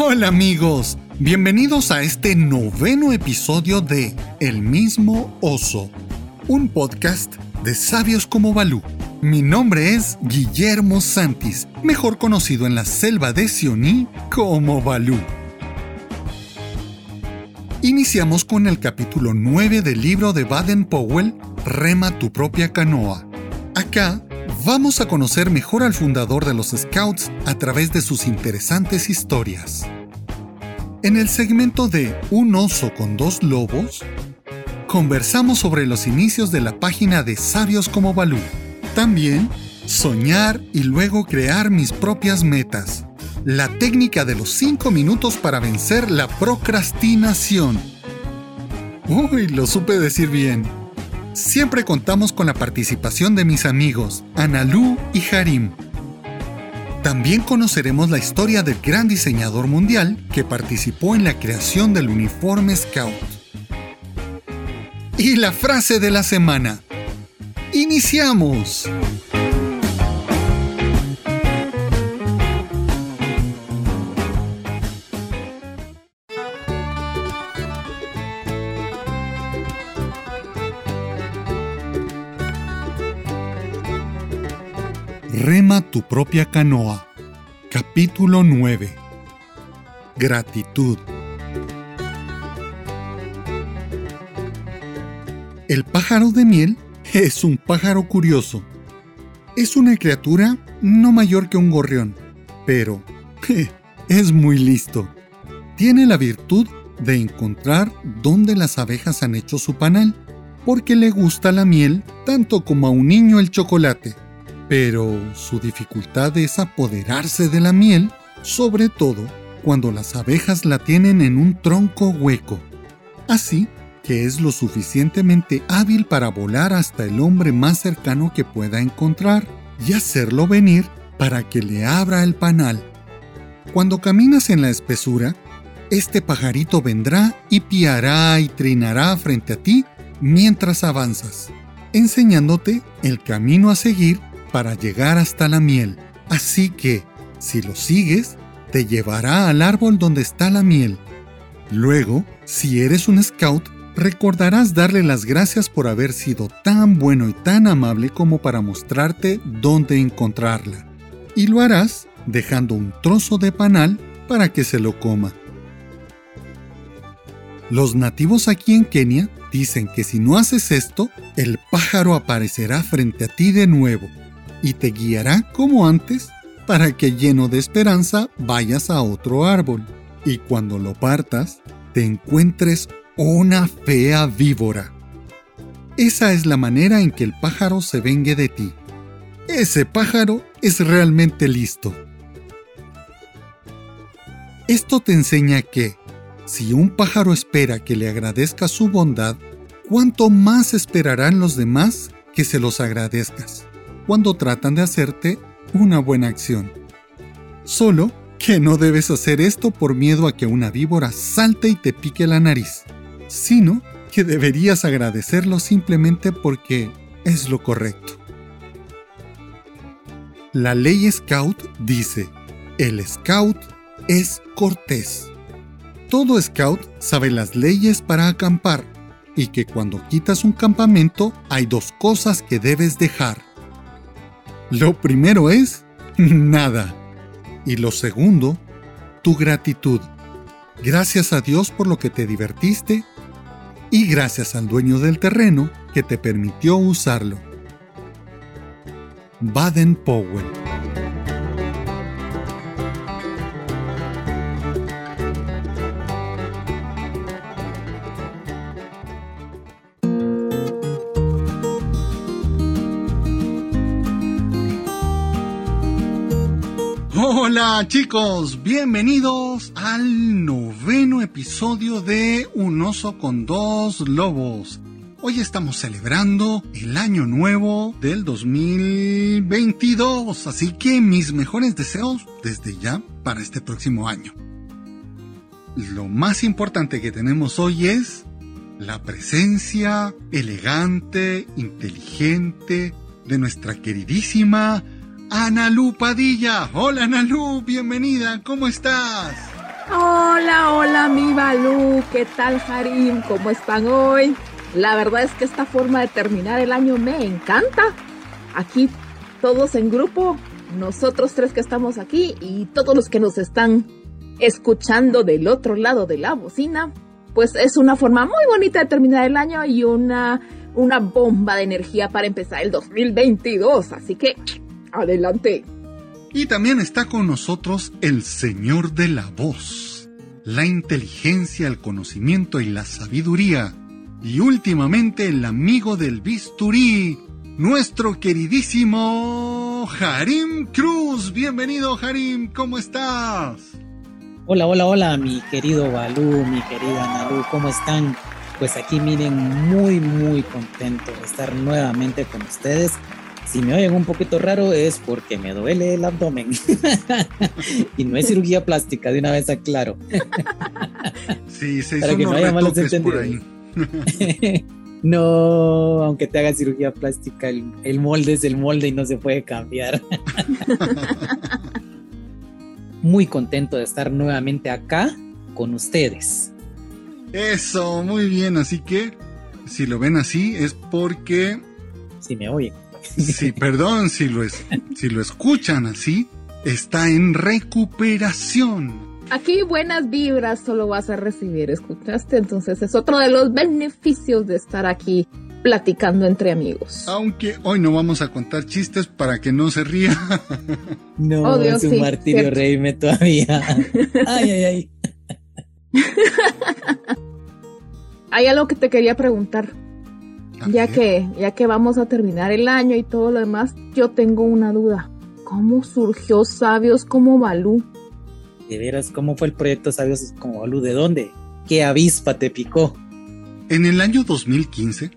Hola amigos, bienvenidos a este noveno episodio de El mismo oso, un podcast de sabios como Balú. Mi nombre es Guillermo Santis, mejor conocido en la selva de Sioní como Balú. Iniciamos con el capítulo 9 del libro de Baden Powell, Rema tu propia canoa. Acá vamos a conocer mejor al fundador de los Scouts a través de sus interesantes historias. En el segmento de Un oso con dos lobos, conversamos sobre los inicios de la página de Sabios como Balú. También, soñar y luego crear mis propias metas. La técnica de los 5 minutos para vencer la procrastinación. Uy, lo supe decir bien. Siempre contamos con la participación de mis amigos, Analú y Harim. También conoceremos la historia del gran diseñador mundial que participó en la creación del uniforme Scout. Y la frase de la semana. ¡Iniciamos! Tu propia canoa. Capítulo 9. Gratitud. El pájaro de miel es un pájaro curioso. Es una criatura no mayor que un gorrión, pero es muy listo. Tiene la virtud de encontrar dónde las abejas han hecho su panal, porque le gusta la miel tanto como a un niño el chocolate pero su dificultad es apoderarse de la miel, sobre todo cuando las abejas la tienen en un tronco hueco. Así que es lo suficientemente hábil para volar hasta el hombre más cercano que pueda encontrar y hacerlo venir para que le abra el panal. Cuando caminas en la espesura, este pajarito vendrá y piará y trinará frente a ti mientras avanzas, enseñándote el camino a seguir para llegar hasta la miel. Así que, si lo sigues, te llevará al árbol donde está la miel. Luego, si eres un scout, recordarás darle las gracias por haber sido tan bueno y tan amable como para mostrarte dónde encontrarla. Y lo harás dejando un trozo de panal para que se lo coma. Los nativos aquí en Kenia dicen que si no haces esto, el pájaro aparecerá frente a ti de nuevo y te guiará como antes para que lleno de esperanza vayas a otro árbol y cuando lo partas te encuentres una fea víbora. Esa es la manera en que el pájaro se vengue de ti. Ese pájaro es realmente listo. Esto te enseña que, si un pájaro espera que le agradezca su bondad, ¿cuánto más esperarán los demás que se los agradezcas? Cuando tratan de hacerte una buena acción. Solo que no debes hacer esto por miedo a que una víbora salte y te pique la nariz, sino que deberías agradecerlo simplemente porque es lo correcto. La ley Scout dice, el Scout es cortés. Todo Scout sabe las leyes para acampar y que cuando quitas un campamento hay dos cosas que debes dejar. Lo primero es nada. Y lo segundo, tu gratitud. Gracias a Dios por lo que te divertiste y gracias al dueño del terreno que te permitió usarlo. Baden Powell Hola chicos, bienvenidos al noveno episodio de Un oso con dos lobos. Hoy estamos celebrando el año nuevo del 2022, así que mis mejores deseos desde ya para este próximo año. Lo más importante que tenemos hoy es la presencia elegante, inteligente de nuestra queridísima Analú Padilla. Hola Analú, bienvenida, ¿cómo estás? Hola, hola, mi Balú. ¿Qué tal, Harim? ¿Cómo están hoy? La verdad es que esta forma de terminar el año me encanta. Aquí todos en grupo, nosotros tres que estamos aquí y todos los que nos están escuchando del otro lado de la bocina, pues es una forma muy bonita de terminar el año y una, una bomba de energía para empezar el 2022. Así que, adelante. Y también está con nosotros el Señor de la Voz, la inteligencia, el conocimiento y la sabiduría, y últimamente el amigo del bisturí, nuestro queridísimo Harim Cruz. Bienvenido Harim, ¿cómo estás? Hola, hola, hola, mi querido Balú, mi querida Nalu, ¿cómo están? Pues aquí miren, muy, muy contento de estar nuevamente con ustedes si me oyen un poquito raro es porque me duele el abdomen. y no es cirugía plástica, de una vez aclaro. sí, se hizo Para que no haya malos entendidos. no, aunque te haga cirugía plástica, el, molde es el molde y no se puede cambiar. muy contento de estar nuevamente acá con ustedes. Eso, muy bien. Así que, si lo ven así, es porque... Si me oyen. Sí, perdón, si lo, es, si lo escuchan así, está en recuperación. Aquí buenas vibras solo vas a recibir, ¿escuchaste? Entonces es otro de los beneficios de estar aquí platicando entre amigos. Aunque hoy no vamos a contar chistes para que no se ría. No, oh, es un martirio reírme todavía. Ay, ay, ay. Hay algo que te quería preguntar. Ya que, ya que vamos a terminar el año y todo lo demás, yo tengo una duda. ¿Cómo surgió Sabios como Balú? De veras, ¿cómo fue el proyecto Sabios como Balú? ¿De dónde? ¿Qué avispa te picó? En el año 2015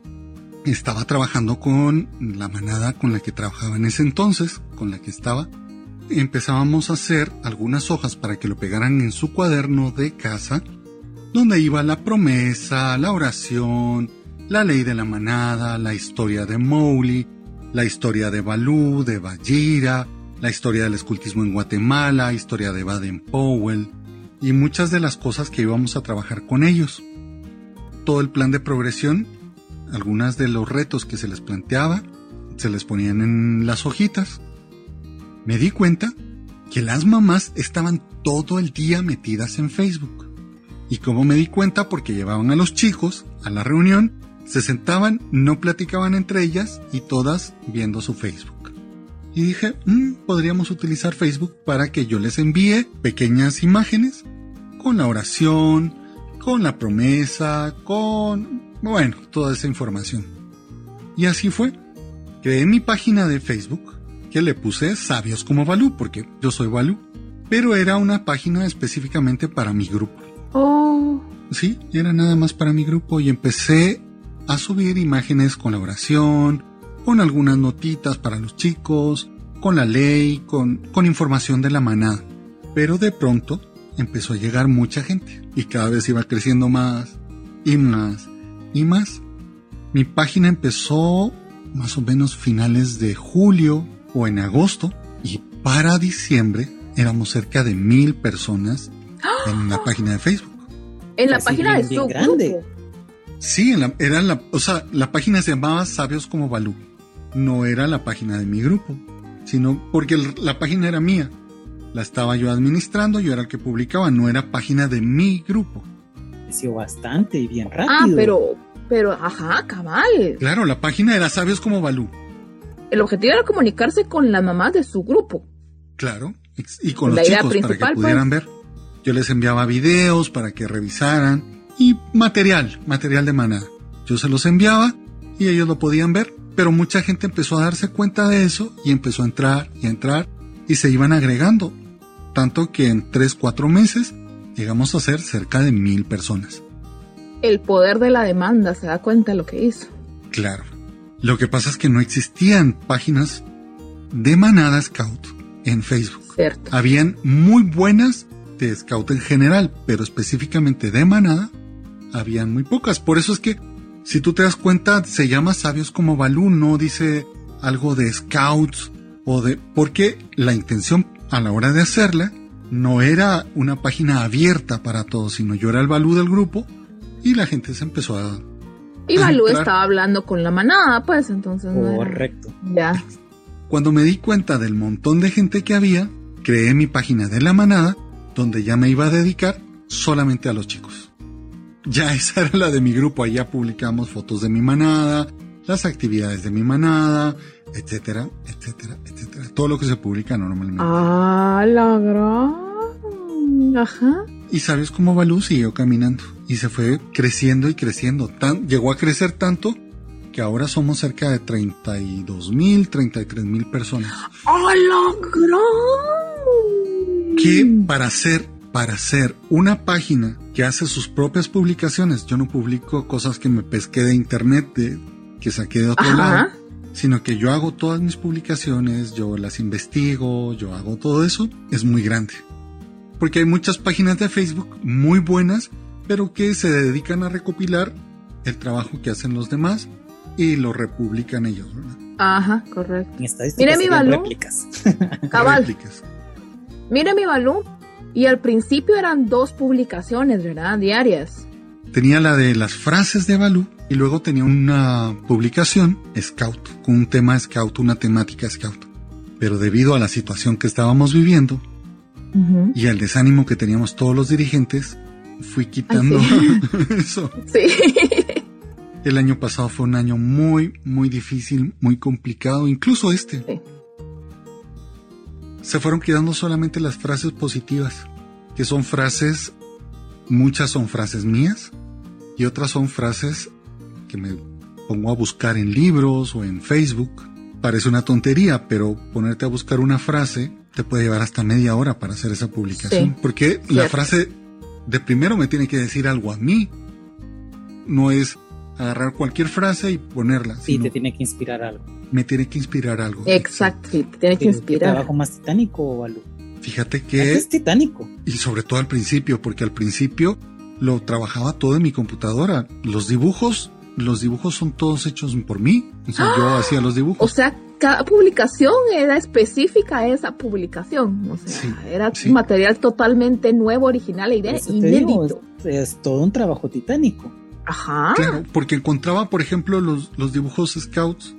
estaba trabajando con la manada con la que trabajaba en ese entonces, con la que estaba. Empezábamos a hacer algunas hojas para que lo pegaran en su cuaderno de casa, donde iba la promesa, la oración, la ley de la manada, la historia de Mowgli, la historia de Balú, de Bajira, la historia del escultismo en Guatemala, historia de Baden Powell y muchas de las cosas que íbamos a trabajar con ellos. Todo el plan de progresión, algunas de los retos que se les planteaba, se les ponían en las hojitas. Me di cuenta que las mamás estaban todo el día metidas en Facebook. Y como me di cuenta porque llevaban a los chicos a la reunión se sentaban, no platicaban entre ellas y todas viendo su Facebook. Y dije, mm, podríamos utilizar Facebook para que yo les envíe pequeñas imágenes con la oración, con la promesa, con, bueno, toda esa información. Y así fue. Creé mi página de Facebook que le puse Sabios como Balú, porque yo soy Balú, pero era una página específicamente para mi grupo. Oh. Sí, era nada más para mi grupo y empecé a subir imágenes con la oración, con algunas notitas para los chicos, con la ley, con, con información de la manada. Pero de pronto empezó a llegar mucha gente y cada vez iba creciendo más y más y más. Mi página empezó más o menos finales de julio o en agosto y para diciembre éramos cerca de mil personas en la página de Facebook. En la página de su grande. Sí, era la, o sea, la página se llamaba Sabios como Balú. No era la página de mi grupo, sino porque la página era mía. La estaba yo administrando, yo era el que publicaba, no era página de mi grupo. Creció bastante y bien rápido. Ah, pero, pero, ajá, cabal. Claro, la página era Sabios como Balú. El objetivo era comunicarse con la mamá de su grupo. Claro, y con los chicos para que pudieran pues. ver. Yo les enviaba videos para que revisaran y material, material de manada. Yo se los enviaba y ellos lo podían ver, pero mucha gente empezó a darse cuenta de eso y empezó a entrar y a entrar y se iban agregando. Tanto que en 3, 4 meses llegamos a ser cerca de mil personas. El poder de la demanda, se da cuenta de lo que hizo. Claro. Lo que pasa es que no existían páginas de manada Scout en Facebook. Cierto. Habían muy buenas de Scout en general, pero específicamente de manada habían muy pocas. Por eso es que, si tú te das cuenta, se llama Sabios como Balú, no dice algo de Scouts o de... Porque la intención a la hora de hacerla no era una página abierta para todos, sino yo era el Balú del grupo y la gente se empezó a... Y Balú estaba hablando con la manada, pues entonces... Correcto. Ya. Cuando me di cuenta del montón de gente que había, creé mi página de la manada, donde ya me iba a dedicar solamente a los chicos. Ya esa era la de mi grupo, allá publicamos fotos de mi manada, las actividades de mi manada, etcétera, etcétera, etcétera. Todo lo que se publica normalmente. Ah, la gran. Ajá. Y sabes cómo Balú siguió caminando y se fue creciendo y creciendo. Tan, llegó a crecer tanto que ahora somos cerca de 32 mil, 33 mil personas. ¡Ah, la gran! Que para hacer, para hacer una página que hace sus propias publicaciones, yo no publico cosas que me pesqué de internet, de, que saqué de otro lado, sino que yo hago todas mis publicaciones, yo las investigo, yo hago todo eso, es muy grande. Porque hay muchas páginas de Facebook muy buenas, pero que se dedican a recopilar el trabajo que hacen los demás y lo republican ellos, ¿verdad? Ajá, correcto. Mire mi balón. Cabal. Mire mi balón. Y al principio eran dos publicaciones, ¿verdad? Diarias. Tenía la de las frases de Balú y luego tenía una publicación Scout, con un tema Scout, una temática Scout. Pero debido a la situación que estábamos viviendo y al desánimo que teníamos todos los dirigentes, fui quitando eso. Sí. El año pasado fue un año muy, muy difícil, muy complicado, incluso este. Sí. Se fueron quedando solamente las frases positivas, que son frases, muchas son frases mías y otras son frases que me pongo a buscar en libros o en Facebook. Parece una tontería, pero ponerte a buscar una frase te puede llevar hasta media hora para hacer esa publicación. Sí, porque la frase de primero me tiene que decir algo a mí. No es agarrar cualquier frase y ponerla. Sí, te tiene que inspirar algo. Me tiene que inspirar algo. Exacto, sí, te tiene que inspirar. ¿Qué trabajo más titánico, Balú? Fíjate que... Es titánico. Y sobre todo al principio, porque al principio lo trabajaba todo en mi computadora. Los dibujos, los dibujos son todos hechos por mí. O sea, yo hacía los dibujos. ¡Ah! O sea, cada publicación era específica a esa publicación. O sea, Sí, era sí. material totalmente nuevo, original e digo, inédito. es, es todo un trabajo titánico. Ajá. Claro, porque encontraba, por ejemplo, los, los dibujos scouts,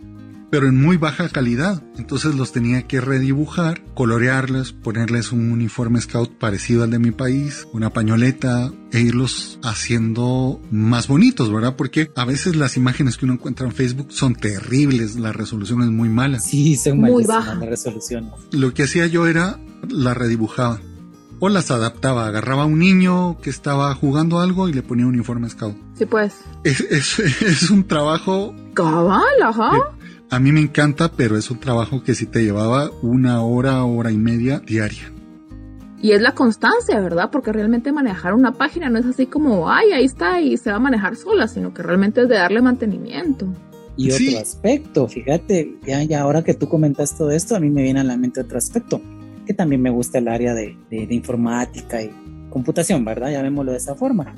pero en muy baja calidad. Entonces los tenía que redibujar, colorearles, ponerles un uniforme scout parecido al de mi país, una pañoleta, e irlos haciendo más bonitos, ¿verdad? Porque a veces las imágenes que uno encuentra en Facebook son terribles, la resolución es muy mala. Sí, son Muy baja. las resoluciones. Lo que hacía yo era la redibujaba. O las adaptaba, agarraba a un niño que estaba jugando algo y le ponía un uniforme scout. Sí, pues. Es, es- es un trabajo Cabal, ajá. A mí me encanta, pero es un trabajo que sí te llevaba una hora, hora y media diaria. Y es la constancia, ¿verdad? Porque realmente manejar una página no es así como, ay, ahí está y se va a manejar sola, sino que realmente es de darle mantenimiento. Y otro Sí. aspecto, fíjate, ya, ya ahora que tú comentas todo esto, a mí me viene a la mente otro aspecto, que también me gusta el área de, de- de informática y computación, ¿verdad? Llamémoslo de esa forma.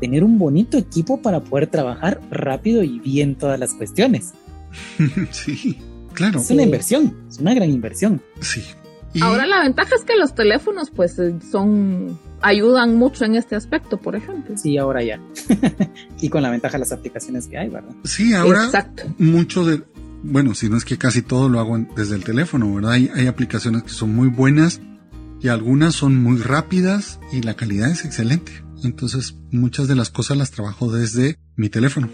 Tener un bonito equipo para poder trabajar rápido y bien todas las cuestiones. sí, claro, Es una inversión, es una gran inversión. sí. Y Ahora la ventaja es que los teléfonos pues eh, son ayudan mucho en este aspecto, por ejemplo. Sí, ahora ya. y con la ventaja de las aplicaciones que hay, ¿verdad? sí, ahora Exacto. mucho de, bueno, si no es que casi todo lo hago en- desde el teléfono, ¿verdad? Hay, hay aplicaciones que son muy buenas y algunas son muy rápidas y la calidad es excelente. Entonces, muchas de las cosas las trabajo desde mi teléfono.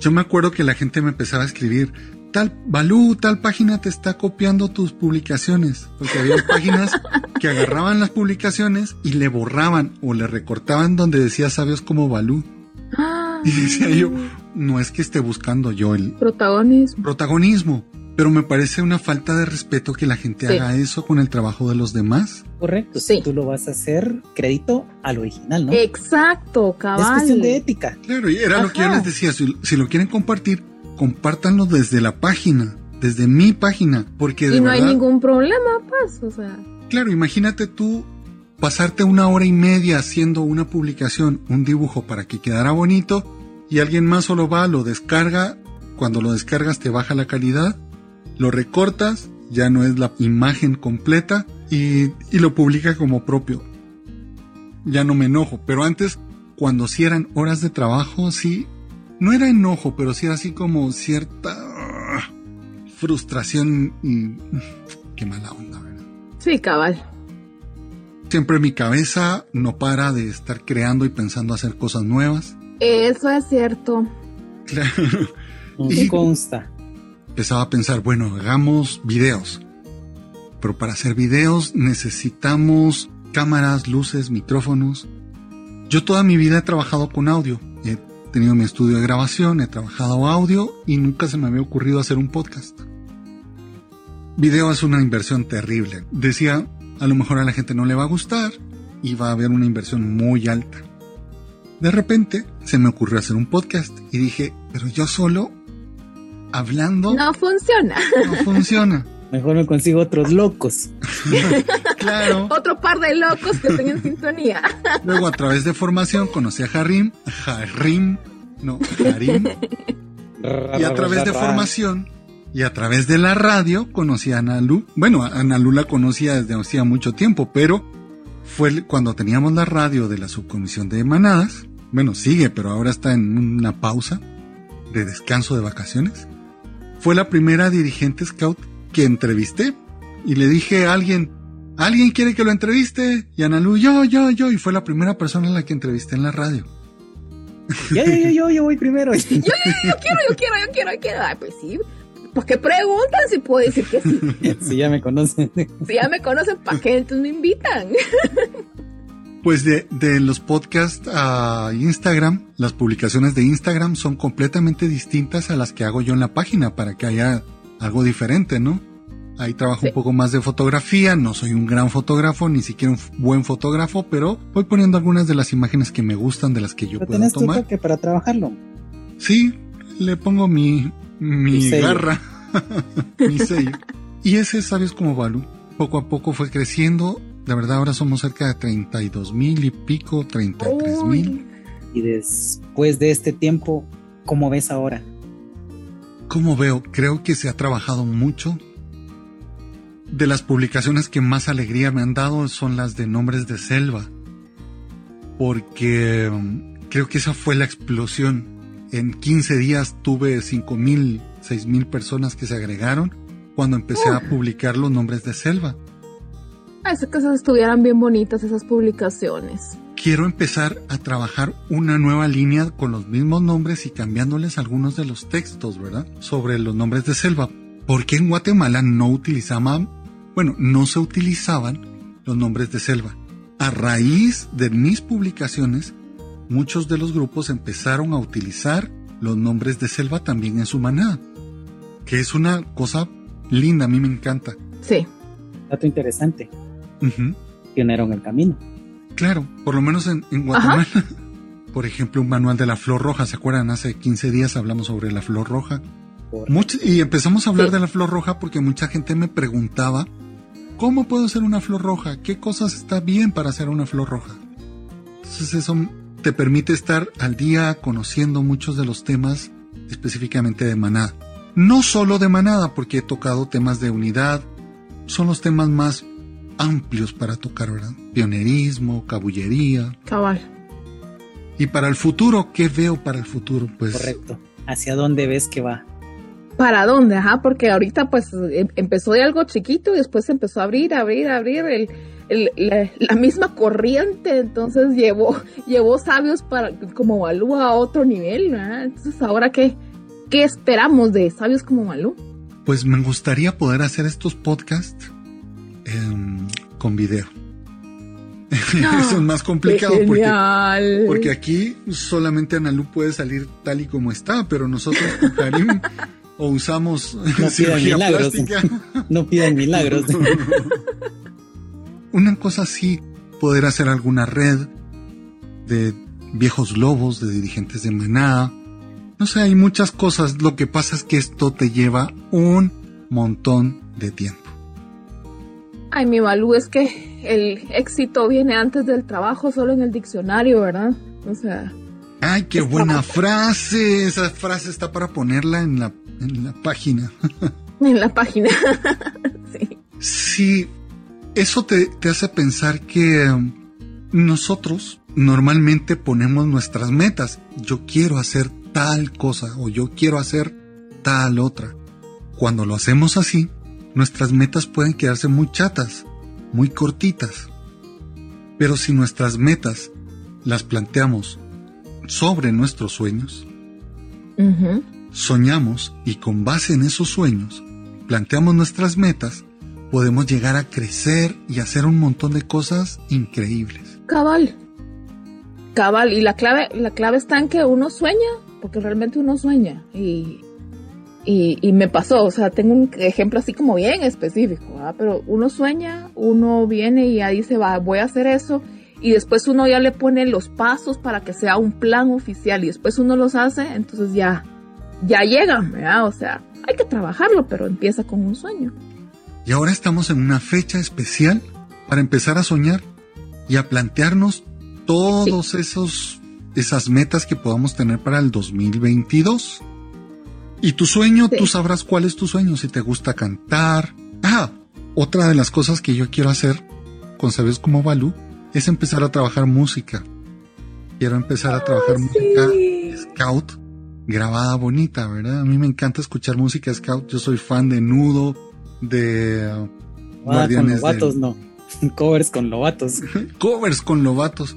Yo me acuerdo que la gente me empezaba a escribir, tal, Balú, tal página te está copiando tus publicaciones. Porque había páginas que agarraban las publicaciones y le borraban o le recortaban donde decía sabios como Balú. Y decía yo, no es que esté buscando yo el protagonismo. protagonismo, pero me parece una falta de respeto que la gente Sí. haga eso con el trabajo de los demás. Correcto. Sí. Si tú lo vas a hacer, crédito al original, ¿no? Exacto, es cabal. cuestión de ética. Claro, y era lo que yo les decía, si, si lo quieren compartir, compártanlo desde la página, desde mi página, porque de y no verdad, hay ningún problema, pues, o sea. claro, imagínate tú pasarte una hora y media haciendo una publicación, un dibujo para que quedara bonito, y alguien más solo va, lo descarga, cuando lo descargas te baja la calidad, lo recortas, ya no es la imagen completa, y, y lo publica como propio. Ya no me enojo, pero antes, cuando sí eran horas de trabajo, sí, no era enojo, pero sí era así como cierta ah, frustración y qué mala onda, ¿verdad? Sí, cabal. Siempre mi cabeza no para de estar creando y pensando hacer cosas nuevas. Eso es cierto. Claro. Nos Y- consta. Empezaba a pensar, bueno, hagamos videos. Pero para hacer videos necesitamos cámaras, luces, micrófonos. Yo toda mi vida he trabajado con audio. He tenido mi estudio de grabación, he trabajado audio y nunca se me había ocurrido hacer un podcast. Video es una inversión terrible. Decía, a lo mejor a la gente no le va a gustar y va a haber una inversión muy alta. De repente se me ocurrió hacer un podcast y dije, pero yo solo, hablando, No funciona. no funciona. Mejor me consigo otros locos. Claro. Otro par de locos que estén en sintonía. Luego a través de formación conocí a Harim, Harim, no, Harim, y a través de formación y a través de la radio conocí a Analu. Bueno, a Analu la conocía desde hacía mucho tiempo, pero fue cuando teníamos la radio de la subcomisión de manadas. Bueno, sigue, pero ahora está en una pausa de descanso de vacaciones. Fue la primera dirigente scout que entrevisté y le dije a alguien, ¿alguien quiere que lo entreviste? Y Analu, yo, yo, yo, y fue la primera persona a la que entrevisté en la radio. Yo, yo, yo, yo, yo voy primero. Yo quiero, yo quiero, yo quiero, yo quiero. Ay, pues sí. ¿Por qué preguntan si puedo decir que sí? Si ya me conocen. Si ya me conocen, ¿para qué entonces me invitan? Pues de, de los podcasts a Instagram, las publicaciones de Instagram son completamente distintas a las que hago yo en la página para que haya algo diferente, ¿no? Ahí trabajo Sí. un poco más de fotografía, no soy un gran fotógrafo, ni siquiera un buen fotógrafo, pero voy poniendo algunas de las imágenes que me gustan, de las que yo Pero puedo tu tomar. toque para trabajarlo. Sí, le pongo mi, mi garra, mi sello. Y ese, ¿sabes cómo Balú? Poco a poco fue creciendo. De verdad, ahora somos cerca de 32 mil y pico, 33 mil. Y después de este tiempo, ¿cómo ves ahora? ¿Cómo veo? Creo que se ha trabajado mucho. De las publicaciones que más alegría me han dado son las de nombres de selva. Porque mm, creo que esa fue la explosión. En 15 días tuve 5 mil, 6 mil personas que se agregaron cuando empecé a publicar los nombres de selva. Así que esas estuvieran bien bonitas esas publicaciones. Quiero empezar a trabajar una nueva línea con los mismos nombres y cambiándoles algunos de los textos, ¿verdad? Sobre los nombres de selva. Porque en Guatemala no utilizaban, bueno, no se utilizaban los nombres de selva. A raíz de mis publicaciones, muchos de los grupos empezaron a utilizar los nombres de selva también en su manada. Que es una cosa linda, a mí me encanta. Sí. Dato interesante. Ujú. Pionero en el camino. Claro, por lo menos en, en Guatemala. Por ejemplo, un manual de la flor roja, ¿se acuerdan? Hace 15 días hablamos sobre la flor roja. Y empezamos a hablar Sí. de la flor roja porque mucha gente me preguntaba, ¿cómo puedo hacer una flor roja? ¿Qué cosas está bien para hacer una flor roja? Entonces eso te permite estar al día conociendo muchos de los temas específicamente de manada. No solo de manada, porque he tocado temas de unidad, son los temas más amplios para tocar, ¿verdad? Pionerismo, cabullería. Cabal. Y para el futuro, ¿qué veo para el futuro? Pues Correcto. ¿Hacia dónde ves que va? ¿Para dónde? Ajá, porque ahorita pues em- empezó de algo chiquito y después empezó a abrir, abrir, abrir el, el- la, la misma corriente, entonces llevó, llevó sabios para como Malú a otro nivel, ¿verdad? Entonces ahora qué, qué esperamos de sabios como Malú? Pues me gustaría poder hacer estos podcasts em, con video. Eso es más complicado ¡Qué porque, porque aquí solamente Analu puede salir tal y como está, pero nosotros con Karim o usamos pidan cirugía milagros. plástica. No pidan milagros. Una cosa sí, poder hacer alguna red de viejos lobos, de dirigentes de manada. No sé, hay muchas cosas. Lo que pasa es que esto te lleva un montón de tiempo. Ay, mi Malú, es que el éxito viene antes del trabajo, solo en el diccionario, ¿verdad? O sea, ¡Ay, qué buena frase! Esa frase está para ponerla en la, en la página. en la página. sí. Sí, eso te, te hace pensar que um, nosotros normalmente ponemos nuestras metas. Yo quiero hacer tal cosa o yo quiero hacer tal otra. Cuando lo hacemos así, nuestras metas pueden quedarse muy chatas, muy cortitas. Pero si nuestras metas las planteamos sobre nuestros sueños, soñamos y con base en esos sueños planteamos nuestras metas, podemos llegar a crecer y hacer un montón de cosas increíbles. Cabal. Cabal. Y la clave, la clave está en que uno sueña, porque realmente uno sueña. Y, y, y me pasó, o sea, tengo un ejemplo así como bien específico, ¿verdad? Pero uno sueña, uno viene y ya dice, va, voy a hacer eso. Y después uno ya le pone los pasos para que sea un plan oficial y después uno los hace, entonces ya, ya llegan, ¿verdad? O sea, hay que trabajarlo, pero empieza con un sueño. Y ahora estamos en una fecha especial para empezar a soñar y a plantearnos todos esos esas metas que podamos tener para el 2022. Y tu sueño, Sí. tú sabrás cuál es tu sueño, si te gusta cantar. Ah, otra de las cosas que yo quiero hacer con Sabes como Balú es empezar a trabajar música. Quiero empezar a trabajar música Sí. scout grabada bonita, ¿verdad? A mí me encanta escuchar música scout. Yo soy fan de Nudo, de uh, Ah, con Guardianes lobatos del- no. Covers con lobatos. covers con lobatos.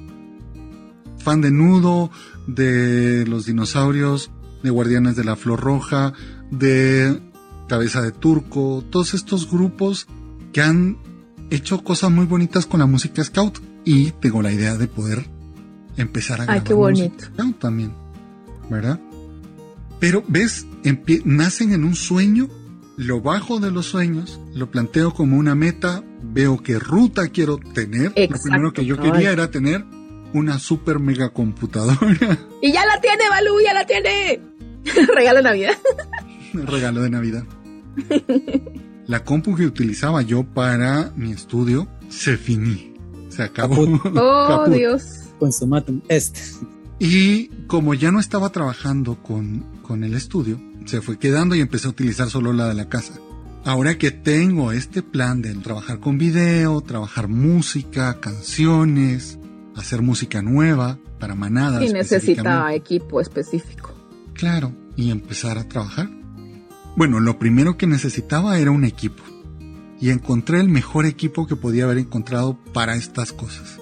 Fan de Nudo, de Los Dinosaurios, de Guardianes de la Flor Roja, de Cabeza de Turco, todos estos grupos que han hecho cosas muy bonitas con la música scout y tengo la idea de poder empezar a Ay, grabar qué bonito. scout también, ¿verdad? Pero ves, Empie- nacen en un sueño, lo bajo de los sueños, lo planteo como una meta, veo qué ruta quiero tener. lo primero que yo quería era tener una super mega computadora. Y ya la tiene, Balú, ya la tiene. Regalo de Navidad. regalo de Navidad. La compu que utilizaba yo para mi estudio se finí. Se acabó. Caput. Oh, Caput. Dios. Consumatum este. Y como ya no estaba trabajando con, con el estudio, se fue quedando y empecé a utilizar solo la de la casa. Ahora que tengo este plan de trabajar con video, trabajar música, canciones, hacer música nueva para manadas. Y necesita específicamente. equipo específico. Claro, y empezar a trabajar. Bueno, lo primero que necesitaba era un equipo. Y encontré el mejor equipo que podía haber encontrado para estas cosas.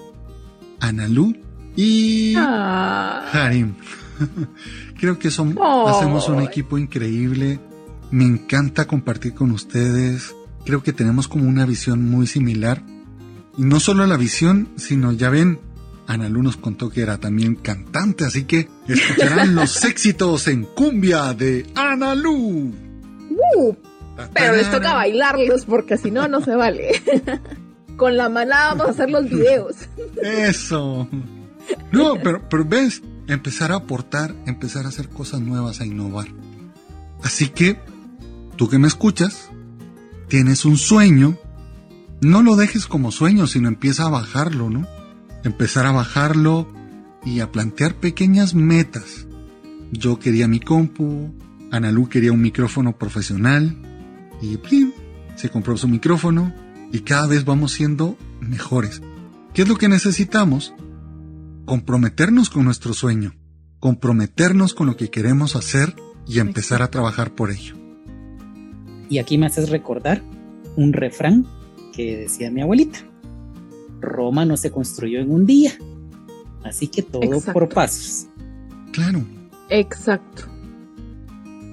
Analu y Ah, Harim. Creo que son, Ay. hacemos un equipo increíble. Me encanta compartir con ustedes. Creo que tenemos como una visión muy similar. Y no solo la visión, sino ya ven, Analu nos contó que era también cantante, así que escucharán los éxitos en cumbia de Analu. uh, pero les toca bailarlos porque si no, no se vale. Con la manada vamos a hacer los videos. Eso. No, pero, pero ves, empezar a aportar, empezar a hacer cosas nuevas, a innovar. Así que, tú que me escuchas, tienes un sueño, no lo dejes como sueño, sino empieza a bajarlo, ¿no? Empezar a bajarlo y a plantear pequeñas metas. Yo quería mi compu, Analu quería un micrófono profesional y ¡plim! se compró su micrófono y cada vez vamos siendo mejores. ¿Qué es lo que necesitamos? Comprometernos con nuestro sueño, comprometernos con lo que queremos hacer y empezar a trabajar por ello. Y aquí me haces recordar un refrán que decía mi abuelita. Roma no se construyó en un día. Así que todo Exacto. por pasos. Claro, Exacto.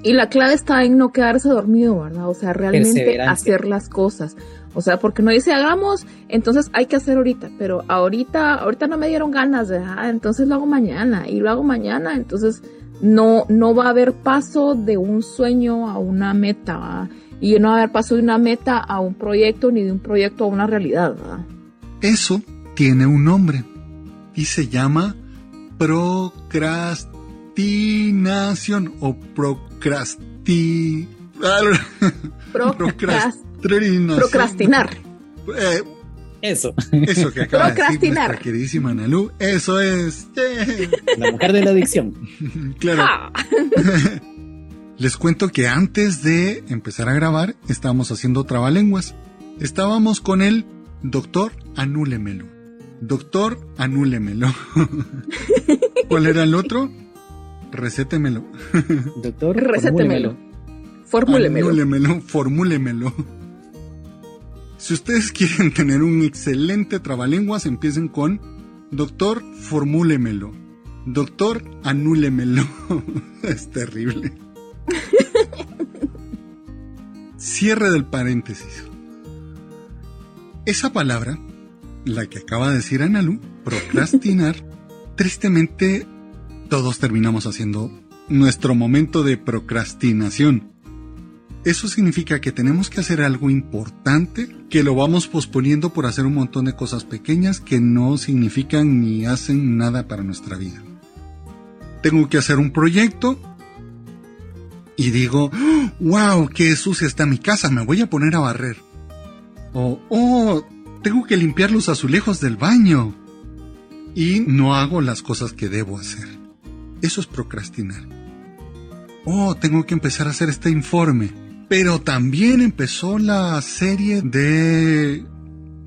Y la clave está en no quedarse dormido, ¿verdad? O sea, realmente hacer las cosas. O sea, porque no dice hagamos, entonces hay que hacer ahorita, pero ahorita, ahorita no me dieron ganas, ¿verdad? Entonces lo hago mañana y lo hago mañana, entonces no, no va a haber paso de un sueño a una meta, ¿verdad? Y no va a haber paso de una meta a un proyecto ni de un proyecto a una realidad, ¿verdad? Eso tiene un nombre y se llama procrastinación o procrasti... Procrast- Procrastinación. procrastinar. Eh, Eso, eso que acaba de decir Procrastinar. nuestra queridísima Analu, eso es. ¡Yeah! la mujer de la adicción. Claro. ¡Ja! Les cuento que antes de empezar a grabar estábamos haciendo trabalenguas. Estábamos con el Doctor, anúlemelo. Doctor, anúlemelo. ¿Cuál era el otro? Recétemelo. Doctor, Recétemelo. Formúlemelo. Anúlemelo, formúlemelo. Si ustedes quieren tener un excelente trabalenguas, empiecen con Doctor, formúlemelo. Doctor, anúlemelo. es terrible. Cierre del paréntesis. Esa palabra, la que acaba de decir Analu, procrastinar, tristemente todos terminamos haciendo nuestro momento de procrastinación. Eso significa que tenemos que hacer algo importante, que lo vamos posponiendo por hacer un montón de cosas pequeñas que no significan ni hacen nada para nuestra vida. Tengo que hacer un proyecto y digo, wow, qué sucia está mi casa, me voy a poner a barrer. O, oh, tengo que limpiar los azulejos del baño. Y no hago las cosas que debo hacer. Eso es procrastinar. Oh, tengo que empezar a hacer este informe. Pero también empezó la serie de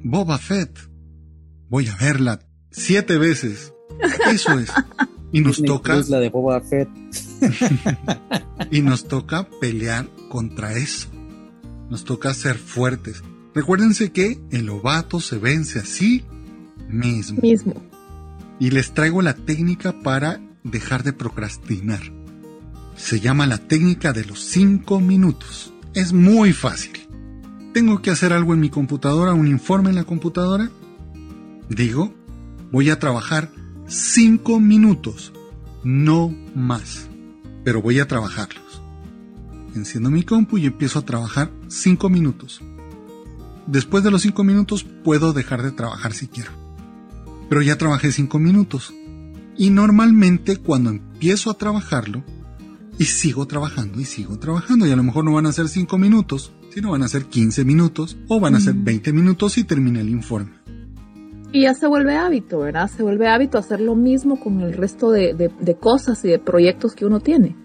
Boba Fett. Voy a verla siete veces. Eso es. Y nos toca. la de Boba Fett. y nos toca pelear contra eso. Nos toca ser fuertes. Recuérdense que el ovato se vence así mismo. Mismo. Y les traigo la técnica para dejar de procrastinar. Se llama la técnica de los 5 minutos. Es muy fácil. Tengo que hacer algo en mi computadora, un informe en la computadora. Digo, voy a trabajar 5 minutos, no más. Pero voy a trabajarlos. Enciendo mi compu y empiezo a trabajar 5 minutos. Después de los 5 minutos puedo dejar de trabajar si quiero. Pero ya trabajé 5 minutos. Y normalmente cuando empiezo a trabajarlo, y sigo trabajando y sigo trabajando, y a lo mejor no van a ser 5 minutos, sino van a ser 15 minutos o van a ser 20 minutos y termine el informe. Y ya se vuelve hábito, ¿verdad? Se vuelve hábito hacer lo mismo con el resto de, de, de cosas y de proyectos que uno tiene.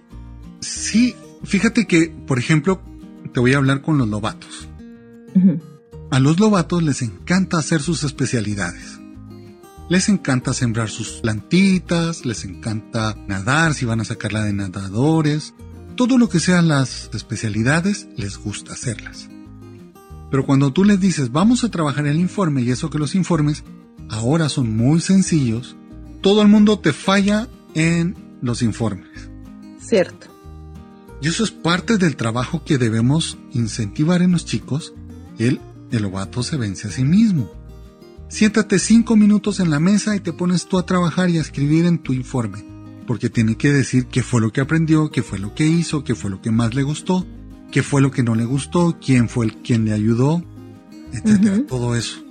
Sí, fíjate que, por ejemplo, te voy a hablar con los lobatos. Ujú. A los lobatos les encanta hacer sus especialidades. Les encanta sembrar sus plantitas, les encanta nadar si van a sacarla de nadadores. Todo lo que sean las especialidades les gusta hacerlas. Pero cuando tú les dices vamos a trabajar el informe y eso que los informes ahora son muy sencillos, todo el mundo te falla en los informes. Cierto. Y eso es parte del trabajo que debemos incentivar en los chicos, el el ovato se vence a sí mismo. Siéntate cinco minutos en la mesa y te pones tú a trabajar y a escribir en tu informe, porque tiene que decir qué fue lo que aprendió, qué fue lo que hizo, qué fue lo que más le gustó, qué fue lo que no le gustó, quién fue el quien le ayudó, etcétera, todo eso.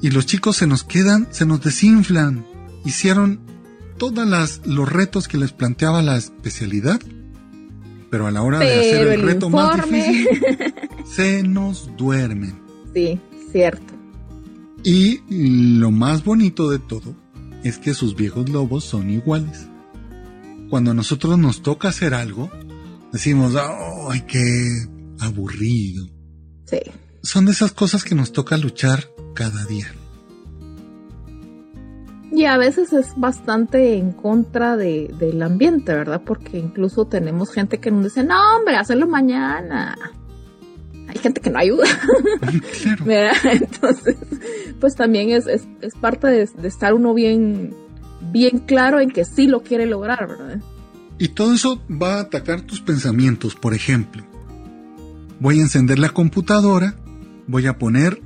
Y los chicos se nos quedan, se nos desinflan. Hicieron todas las los retos que les planteaba la especialidad, pero a la hora de hacer el el reto más difícil, se nos duermen. Sí, cierto. Y lo más bonito de todo es que sus viejos lobos son iguales. Cuando a nosotros nos toca hacer algo, decimos, ¡ay, qué aburrido! Sí. Son de esas cosas que nos toca luchar cada día. Y a veces es bastante en contra de, del ambiente, ¿verdad? Porque incluso tenemos gente que nos dice, no, hombre, hazlo mañana. Hay gente que no ayuda, claro. Entonces, pues también es, es, es parte de, de estar uno bien, bien claro en que sí lo quiere lograr, ¿verdad? Y todo eso va a atacar tus pensamientos. Por ejemplo, voy a encender la computadora, voy a poner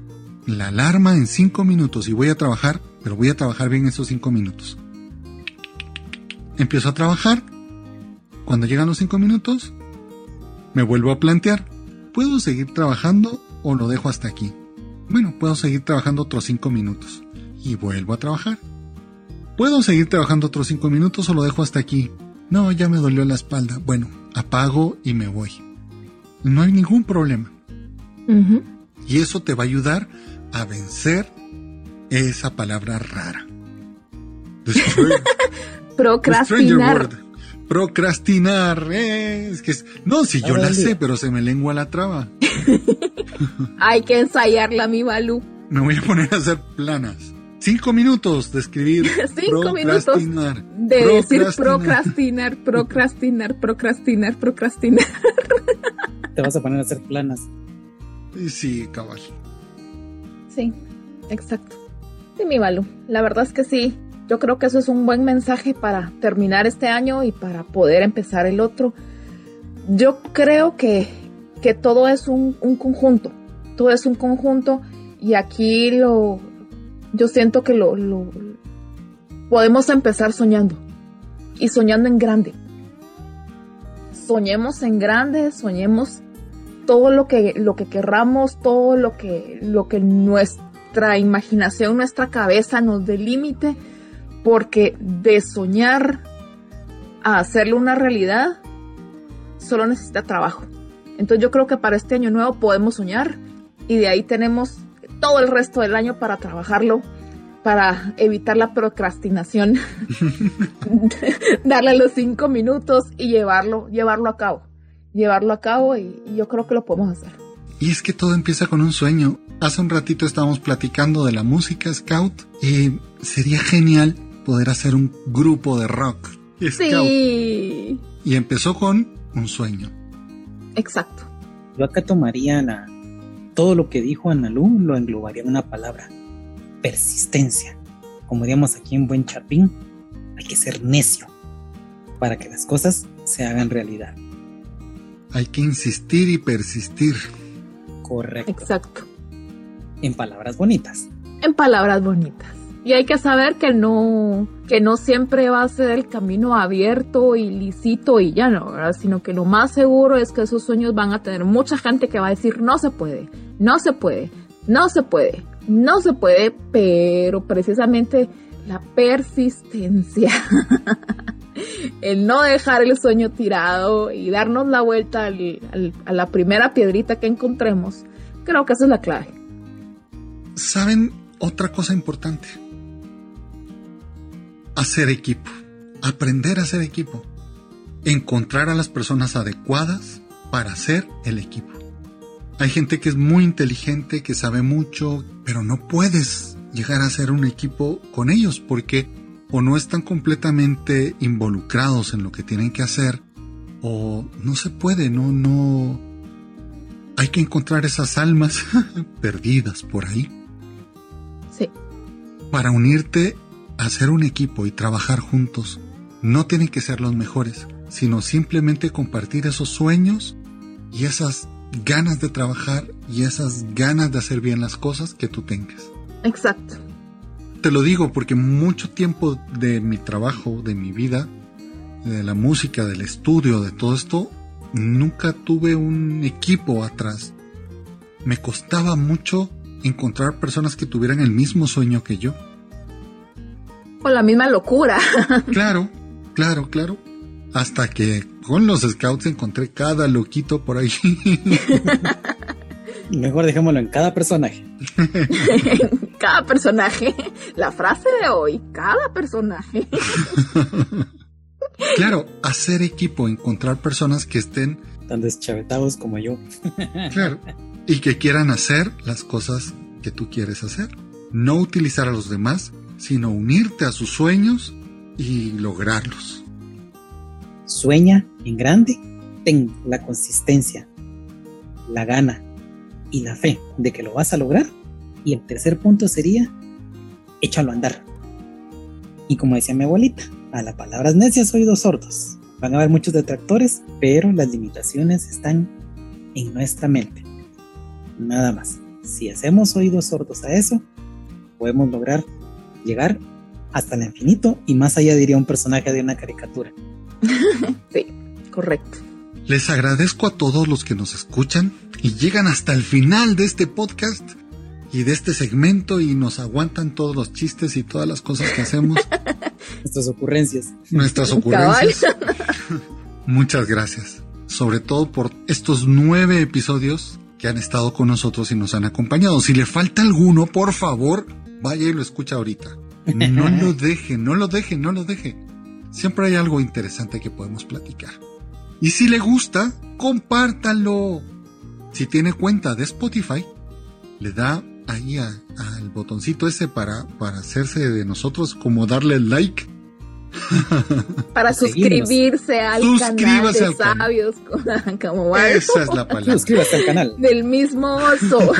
la alarma en 5 minutos y voy a trabajar, pero voy a trabajar bien esos 5 minutos. Empiezo a trabajar. Cuando llegan los 5 minutos, me vuelvo a plantear, ¿puedo seguir trabajando o lo dejo hasta aquí? Bueno, puedo seguir trabajando otros 5 minutos y vuelvo a trabajar. ¿Puedo seguir trabajando otros 5 minutos o lo dejo hasta aquí? No, ya me dolió la espalda. Bueno, apago y me voy. No hay ningún problema. Y eso te va a ayudar a vencer esa palabra rara. Destroy- Procrastinar. Procrastinar. eh, es que es- no, si yo la sé, pero se me lengua la traba. Hay que ensayarla, mi Balú. me voy a poner a hacer planas. Cinco minutos de escribir. Cinco minutos de decir procrastinar, procrastinar, procrastinar, procrastinar. Te vas a poner a hacer planas. Sí, cabal. Sí, exacto. Sí, mi Balu. La verdad es que sí. Yo creo que eso es un buen mensaje para terminar este año y para poder empezar el otro. Yo creo que, que todo es un, un conjunto. Todo es un conjunto y aquí lo, yo siento que lo, lo podemos empezar soñando y soñando en grande. Soñemos en grande, soñemos todo lo que, lo que querramos, todo lo que, lo que nuestra imaginación, nuestra cabeza nos delimite porque de soñar a hacerlo una realidad solo necesita trabajo. Entonces yo creo que para este año nuevo podemos soñar y de ahí tenemos todo el resto del año para trabajarlo, para evitar la procrastinación, darle los cinco minutos y llevarlo, llevarlo a cabo, llevarlo a cabo y, y yo creo que lo podemos hacer. Y es que todo empieza con un sueño. Hace un ratito estábamos platicando de la música scout y sería genial poder hacer un grupo de rock. Sí. Y empezó con un sueño. Exacto. Yo acá tomaría la, todo lo que dijo Analú, lo englobaría en una palabra, persistencia. Como diríamos aquí en Buen Chapín, hay que ser necio para que las cosas se hagan realidad. Hay que insistir y persistir. Correcto. Exacto. En palabras bonitas. En palabras bonitas. Y hay que saber que no, que no siempre va a ser el camino abierto y lícito y ya no, ¿verdad? Sino que lo más seguro es que esos sueños van a tener mucha gente que va a decir no se puede, no se puede, no se puede, no se puede, pero precisamente la persistencia, el no dejar el sueño tirado y darnos la vuelta a la primera piedrita que encontremos, creo que esa es la clave. ¿Saben otra cosa importante? Hacer equipo, aprender a hacer equipo, encontrar a las personas adecuadas para hacer el equipo. Hay gente que es muy inteligente, que sabe mucho, pero no puedes llegar a ser un equipo con ellos porque o no están completamente involucrados en lo que tienen que hacer o no se puede, no, no. Hay que encontrar esas almas perdidas por ahí. Sí. Para unirte hacer un equipo y trabajar juntos no tienen que ser los mejores, sino simplemente compartir esos sueños y esas ganas de trabajar y esas ganas de hacer bien las cosas que tú tengas. Exacto. Te lo digo porque mucho tiempo de mi trabajo, de mi vida, de la música, del estudio, de todo esto, nunca tuve un equipo atrás. Me costaba mucho encontrar personas que tuvieran el mismo sueño que yo con la misma locura. Claro, claro, claro. Hasta que con los scouts encontré cada loquito por ahí. Mejor dejémoslo en cada personaje. cada personaje. La frase de hoy, cada personaje. claro, hacer equipo, encontrar personas que estén tan deschavetados como yo. claro. Y que quieran hacer las cosas que tú quieres hacer. No utilizar a los demás sino unirte a sus sueños y lograrlos. Sueña en grande, ten la consistencia, la gana y la fe de que lo vas a lograr. Y el tercer punto sería, échalo a andar. Y como decía mi abuelita, a las palabras necias oídos sordos. Van a haber muchos detractores, pero las limitaciones están en nuestra mente. Nada más. Si hacemos oídos sordos a eso, podemos lograr llegar hasta el infinito y más allá diría un personaje de una caricatura. sí, correcto. Les agradezco a todos los que nos escuchan y llegan hasta el final de este podcast y de este segmento y nos aguantan todos los chistes y todas las cosas que hacemos. Nuestras ocurrencias. Nuestras ocurrencias. Muchas gracias. Sobre todo por estos nueve episodios que han estado con nosotros y nos han acompañado. Si le falta alguno, por favor, vaya y lo escucha ahorita. No lo deje, no lo deje, no lo deje. Siempre hay algo interesante que podemos platicar. Y si le gusta, compártalo. Si tiene cuenta de Spotify, le da ahí al botoncito ese para, para hacerse de nosotros, como darle like. Para suscribirse al canal de Sabios como Esa es la palabra. Suscríbase al canal. Del mismo oso.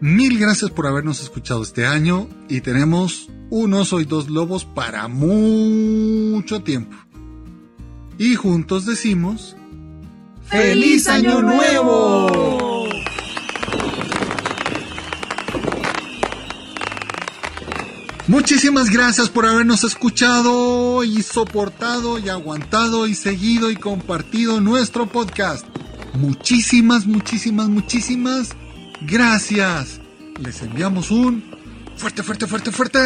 Mil gracias por habernos escuchado este año y tenemos un oso y dos lobos para mucho tiempo. Y juntos decimos... ¡Feliz Año Nuevo! Muchísimas gracias por habernos escuchado y soportado y aguantado y seguido y compartido nuestro podcast. Muchísimas, muchísimas, muchísimas Gracias. Les enviamos un fuerte, fuerte, fuerte, fuerte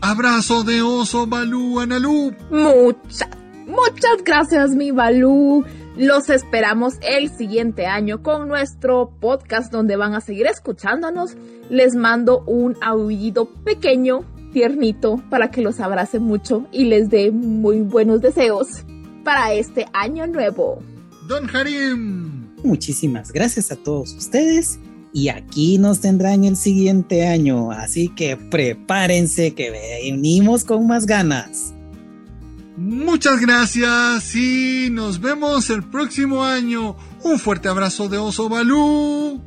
abrazo de oso Balú Analú. Muchas, muchas gracias mi Balú. Los esperamos el siguiente año con nuestro podcast donde van a seguir escuchándonos. Les mando un aullido pequeño, tiernito, para que los abrace mucho y les dé muy buenos deseos para este año nuevo. Don Harim. Muchísimas gracias a todos ustedes y aquí nos tendrán el siguiente año, así que prepárense que venimos con más ganas. Muchas gracias y nos vemos el próximo año. Un fuerte abrazo de Oso Balú.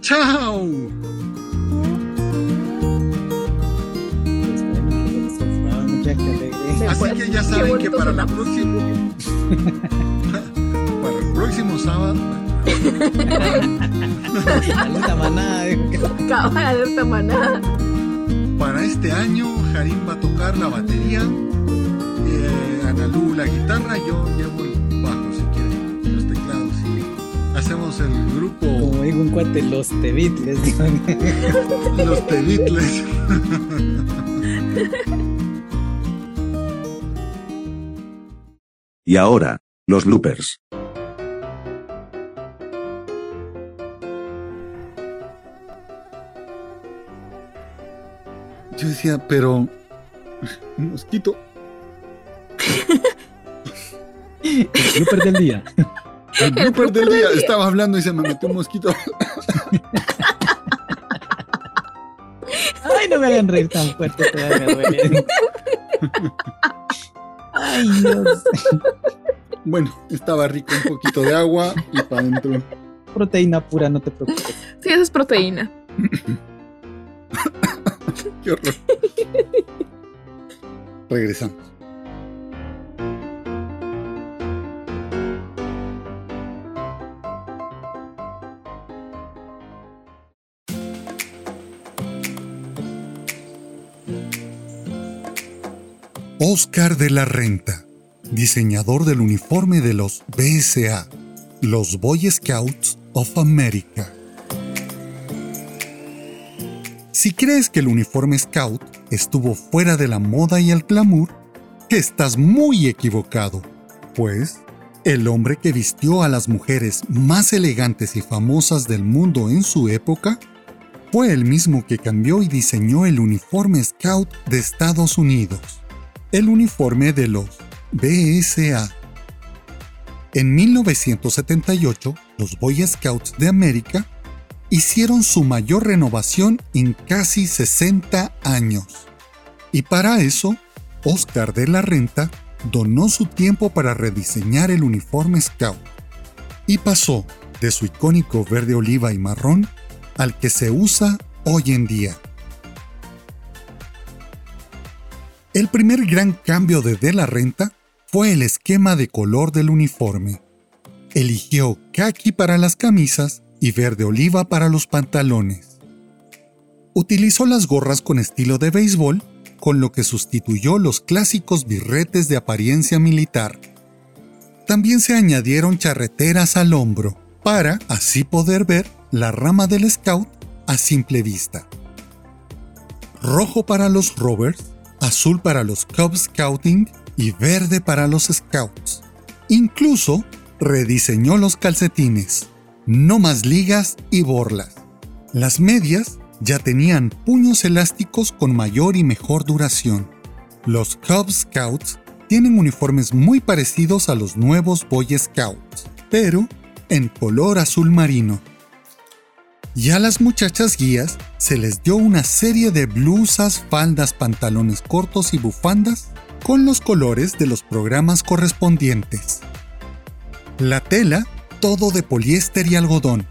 ¡Chao! Así que ya saben que para la próxima para el próximo sábado Alerta manada. Manada. Para este año, Harim va a tocar la batería, eh, Analu la guitarra, yo llevo el bajo si quieren, los teclados y hacemos el grupo. Como digo un cuate, los Tebitles. los Tebitles. y ahora, los loopers. Yo decía, pero. Un mosquito. El blooper del día. El blooper del día. Estaba hablando y se me metió un mosquito. Ay, no me hagan reír tan fuerte, todavía Ay, Dios. Bueno, estaba rico un poquito de agua y para adentro. Proteína pura, no te preocupes. Sí, eso es proteína. Qué horror. Regresamos. Oscar de la Renta, diseñador del uniforme de los BSA, los Boy Scouts of America. Si crees que el uniforme scout estuvo fuera de la moda y el glamour, estás muy equivocado, pues el hombre que vistió a las mujeres más elegantes y famosas del mundo en su época fue el mismo que cambió y diseñó el uniforme scout de Estados Unidos, el uniforme de los BSA. En 1978, los Boy Scouts de América hicieron su mayor renovación en casi 60 años. Y para eso, Oscar de la Renta donó su tiempo para rediseñar el uniforme Scout y pasó de su icónico verde oliva y marrón al que se usa hoy en día. El primer gran cambio de De la Renta fue el esquema de color del uniforme. Eligió khaki para las camisas y verde oliva para los pantalones. Utilizó las gorras con estilo de béisbol, con lo que sustituyó los clásicos birretes de apariencia militar. También se añadieron charreteras al hombro, para así poder ver la rama del scout a simple vista. Rojo para los rovers, azul para los Cub Scouting y verde para los Scouts. Incluso rediseñó los calcetines, no más ligas y borlas. Las medias ya tenían puños elásticos con mayor y mejor duración. Los Cub Scouts tienen uniformes muy parecidos a los nuevos Boy Scouts, pero en color azul marino. Y a las muchachas guías se les dio una serie de blusas, faldas, pantalones cortos y bufandas con los colores de los programas correspondientes. La tela, todo de poliéster y algodón,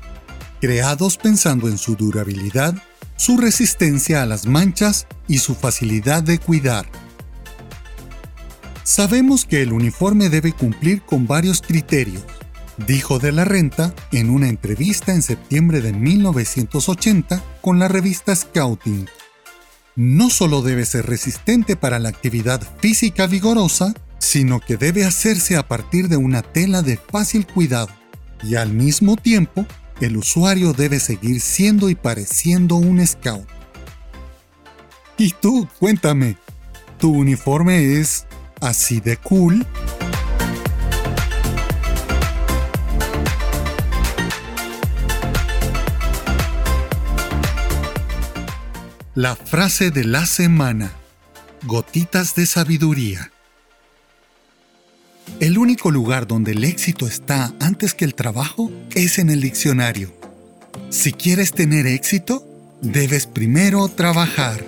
creados pensando en su durabilidad, su resistencia a las manchas y su facilidad de cuidar. Sabemos que el uniforme debe cumplir con varios criterios, dijo de la Renta en una entrevista en septiembre de 1980 con la revista Scouting. No solo debe ser resistente para la actividad física vigorosa, sino que debe hacerse a partir de una tela de fácil cuidado y al mismo tiempo el usuario debe seguir siendo y pareciendo un scout. Y tú, cuéntame, ¿tu uniforme es así de cool? La frase de la semana. Gotitas de sabiduría. El único lugar donde el éxito está antes que el trabajo es en el diccionario. Si quieres tener éxito, debes primero trabajar.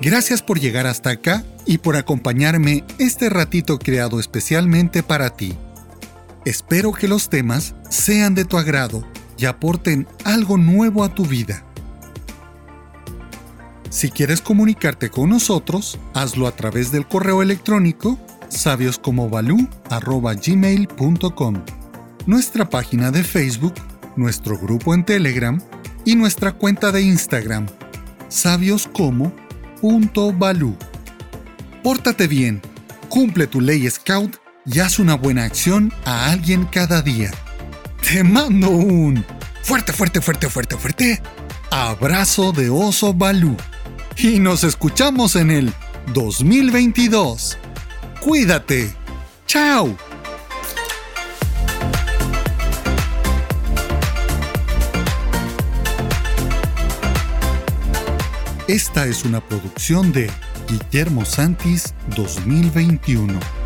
Gracias por llegar hasta acá y por acompañarme este ratito creado especialmente para ti. Espero que los temas sean de tu agrado y aporten algo nuevo a tu vida. Si quieres comunicarte con nosotros, hazlo a través del correo electrónico sabioscomobalú.gmail.com, nuestra página de Facebook, nuestro grupo en Telegram y nuestra cuenta de Instagram, sabioscomo.balú. Pórtate bien, cumple tu ley Scout y haz una buena acción a alguien cada día. Te mando un fuerte, fuerte, fuerte, fuerte, fuerte abrazo de oso Balú. Y nos escuchamos en el 2022. Cuídate. Chao. Esta es una producción de Guillermo Santis 2021.